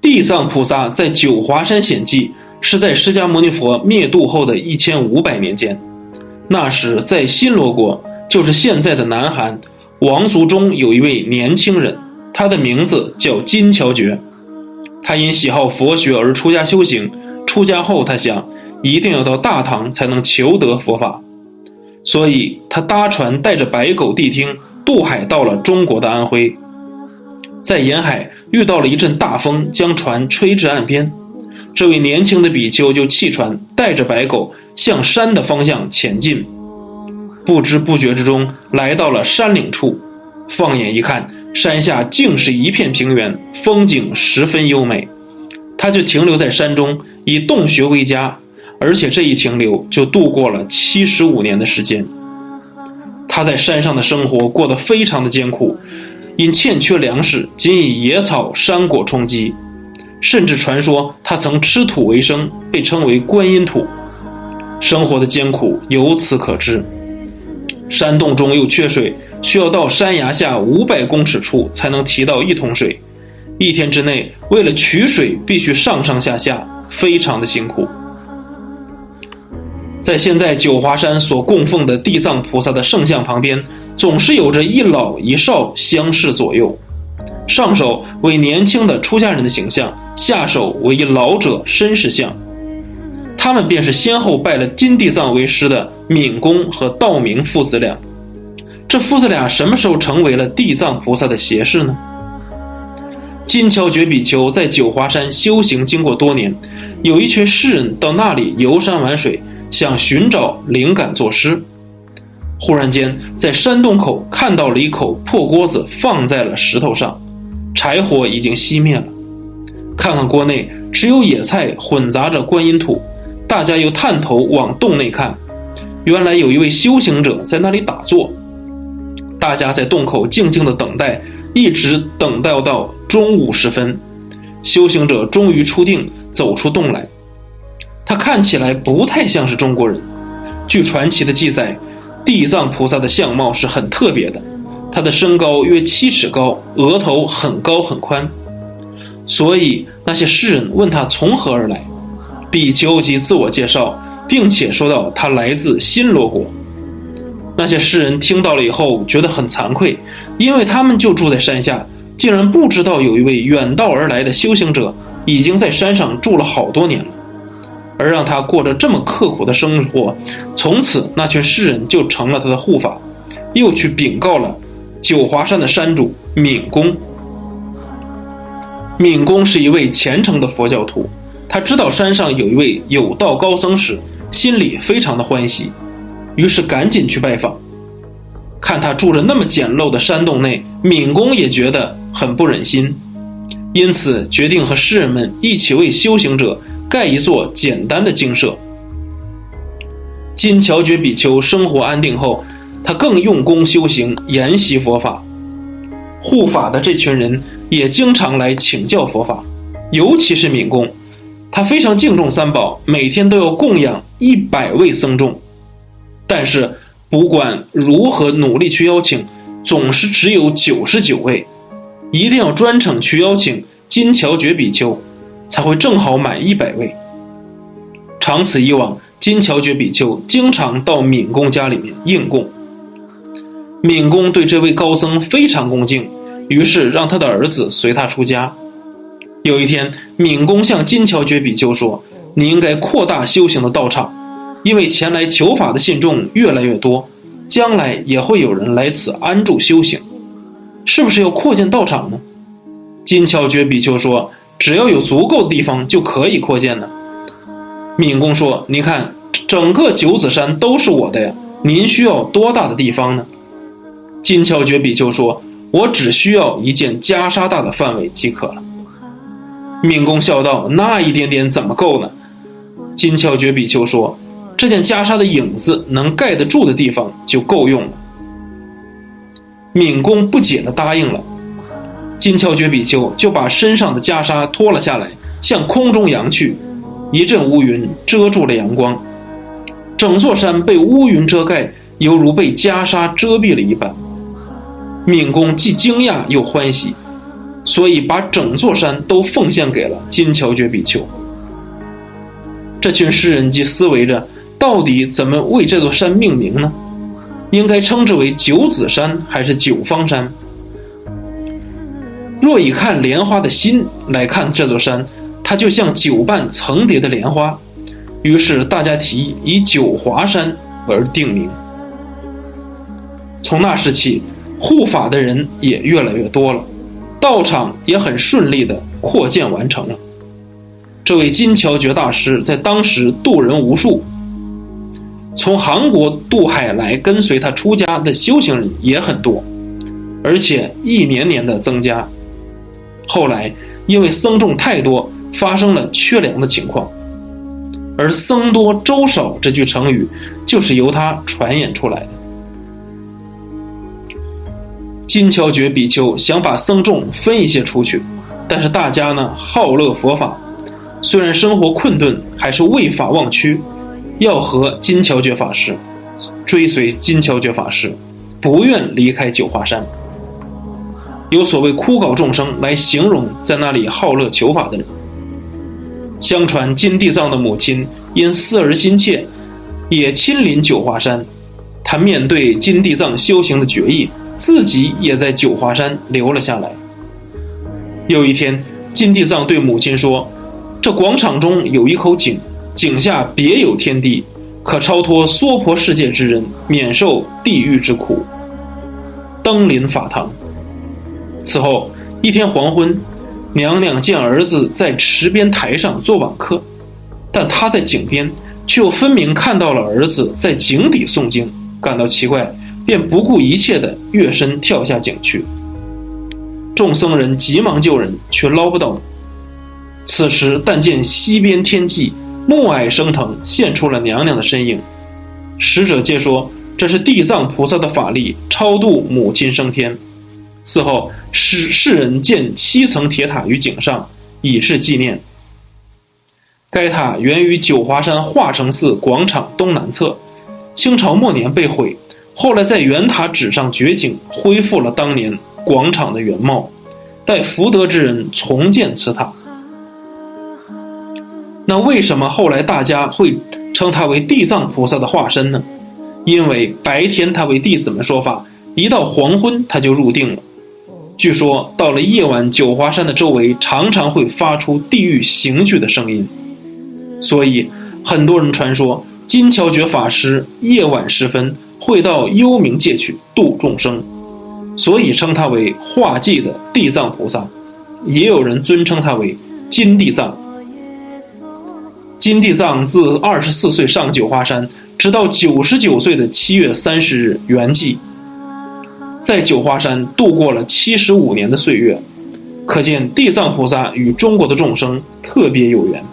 地藏菩萨在九华山显迹，是在释迦牟尼佛灭度后的一千五百年间。那时，在新罗国，就是现在的南韩，王族中有一位年轻人，他的名字叫金乔觉。他因喜好佛学而出家修行。出家后，他想一定要到大唐才能求得佛法，所以他搭船带着白狗谛听渡海到了中国的安徽。在沿海遇到了一阵大风，将船吹至岸边。这位年轻的比丘就弃船，带着白狗向山的方向前进。不知不觉之中，来到了山岭处。放眼一看，山下竟是一片平原，风景十分优美。他就停留在山中，以洞穴为家，而且这一停留就度过了七十五年的时间。他在山上的生活过得非常的艰苦。因欠缺粮食，仅以野草、山果充饥，甚至传说他曾吃土为生，被称为观音土。生活的艰苦由此可知。山洞中又缺水，需要到山崖下五百公尺处才能提到一桶水。一天之内，为了取水，必须上上下下，非常的辛苦。在现在九华山所供奉的地藏菩萨的圣像旁边，总是有着一老一少相侍左右，上手为年轻的出家人的形象，下手为一老者绅士像。他们便是先后拜了金地藏为师的敏公和道明父子俩。这父子俩什么时候成为了地藏菩萨的胁侍呢？金乔觉比丘在九华山修行经过多年，有一群士人到那里游山玩水。想寻找灵感作诗，忽然间在山洞口看到了一口破锅子放在了石头上，柴火已经熄灭了。看看锅内只有野菜混杂着观音土，大家又探头往洞内看，原来有一位修行者在那里打坐。大家在洞口静静的等待，一直等待到中午时分，修行者终于出定，走出洞来。他看起来不太像是中国人。据传奇的记载，地藏菩萨的相貌是很特别的。他的身高约七尺高，额头很高很宽。所以那些诗人问他从何而来，比丘即自我介绍，并且说到他来自新罗国。那些诗人听到了以后觉得很惭愧，因为他们就住在山下，竟然不知道有一位远道而来的修行者已经在山上住了好多年了。而让他过着这么刻苦的生活，从此那群诗人就成了他的护法，又去禀告了九华山的山主敏公。敏公是一位虔诚的佛教徒，他知道山上有一位有道高僧时，心里非常的欢喜，于是赶紧去拜访。看他住着那么简陋的山洞内，敏公也觉得很不忍心，因此决定和诗人们一起为修行者。盖一座简单的精舍。金乔觉比丘生活安定后，他更用功修行，研习佛法。护法的这群人也经常来请教佛法，尤其是敏公，他非常敬重三宝，每天都要供养一百位僧众。但是不管如何努力去邀请，总是只有九十九位，一定要专程去邀请金桥觉比丘。才会正好满一百位。长此以往，金桥觉比丘经常到敏公家里面应供。敏公对这位高僧非常恭敬，于是让他的儿子随他出家。有一天，敏公向金桥觉比丘说：“你应该扩大修行的道场，因为前来求法的信众越来越多，将来也会有人来此安住修行，是不是要扩建道场呢？”金乔觉比丘说。只要有足够的地方就可以扩建呢。敏公说：“你看，整个九子山都是我的呀，您需要多大的地方呢？”金乔觉比丘说：“我只需要一件袈裟大的范围即可了。”敏公笑道：“那一点点怎么够呢？”金乔觉比丘说：“这件袈裟的影子能盖得住的地方就够用了。”敏公不解地答应了。金乔觉比丘就把身上的袈裟脱了下来，向空中扬去，一阵乌云遮住了阳光，整座山被乌云遮盖，犹如被袈裟遮蔽了一般。敏公既惊讶又欢喜，所以把整座山都奉献给了金乔觉比丘。这群诗人即思维着，到底怎么为这座山命名呢？应该称之为九子山还是九方山？若以看莲花的心来看这座山，它就像九瓣层叠的莲花。于是大家提议以九华山而定名。从那时起，护法的人也越来越多了，道场也很顺利的扩建完成了。这位金乔觉大师在当时度人无数，从韩国渡海来跟随他出家的修行人也很多，而且一年年的增加。后来因为僧众太多，发生了缺粮的情况，而“僧多粥少”这句成语就是由他传演出来的。金乔觉比丘想把僧众分一些出去，但是大家呢好乐佛法。虽然生活困顿，还是为法忘躯，要和金乔觉法师追随金乔觉法师，不愿离开九华山。有所谓枯槁众生来形容在那里好乐求法的人。相传金地藏的母亲因思儿心切，也亲临九华山。他面对金地藏修行的决意，自己也在九华山留了下来。有一天，金地藏对母亲说。这广场中有一口井，井下别有天地，可超脱娑婆世界之人免受地狱之苦。登临法堂。此后一天黄昏，娘娘见儿子在池边台上做网课，但她在井边却又分明看到了儿子在井底诵经，感到奇怪，便不顾一切的跃身跳下井去。众僧人急忙救人，却捞不到。此时，但见西边天际暮霭升腾，现出了娘娘的身影。使者皆说这是地藏菩萨的法力超度母亲升天。此后，世世人建七层铁塔于井上，以示纪念。该塔源于九华山化成寺广场东南侧，清朝末年被毁，后来在圆塔址上掘井，恢复了当年广场的原貌。待福德之人重建此塔。那为什么后来大家会称他为地藏菩萨的化身呢？因为白天他为弟子们说法，一到黄昏他就入定了。据说到了夜晚，九华山的周围常常会发出地狱刑具的声音，所以很多人传说金乔觉法师夜晚时分会到幽冥界去度众生，所以称他为化界的地藏菩萨。也有人尊称他为金地藏。金地藏自二十四岁上九华山，直到九十九岁的七月三十日圆寂，在九华山度过了七十五年的岁月，可见地藏菩萨与中国的众生特别有缘。